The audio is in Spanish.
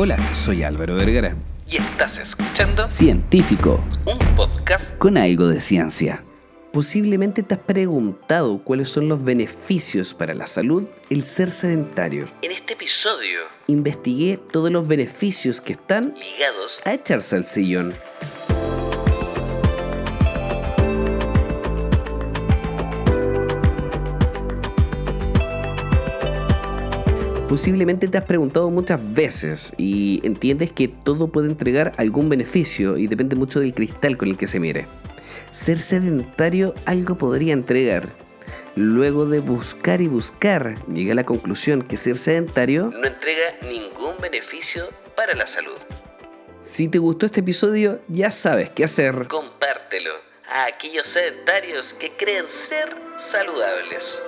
Hola, soy Álvaro Vergara. Y estás escuchando Científico, un podcast con algo de ciencia. Posiblemente te has preguntado cuáles son los beneficios para la salud el ser sedentario. En este episodio, Investigué todos los beneficios que están ligados a echarse al sillón. Posiblemente te has preguntado muchas veces y entiendes que todo puede entregar algún beneficio y depende mucho del cristal con el que se mire. Ser sedentario algo podría entregar. Luego de buscar y buscar, llegué a la conclusión que ser sedentario, no entrega ningún beneficio para la salud. si te gustó este episodio, ya sabes qué hacer. Compártelo a aquellos sedentarios que creen ser saludables.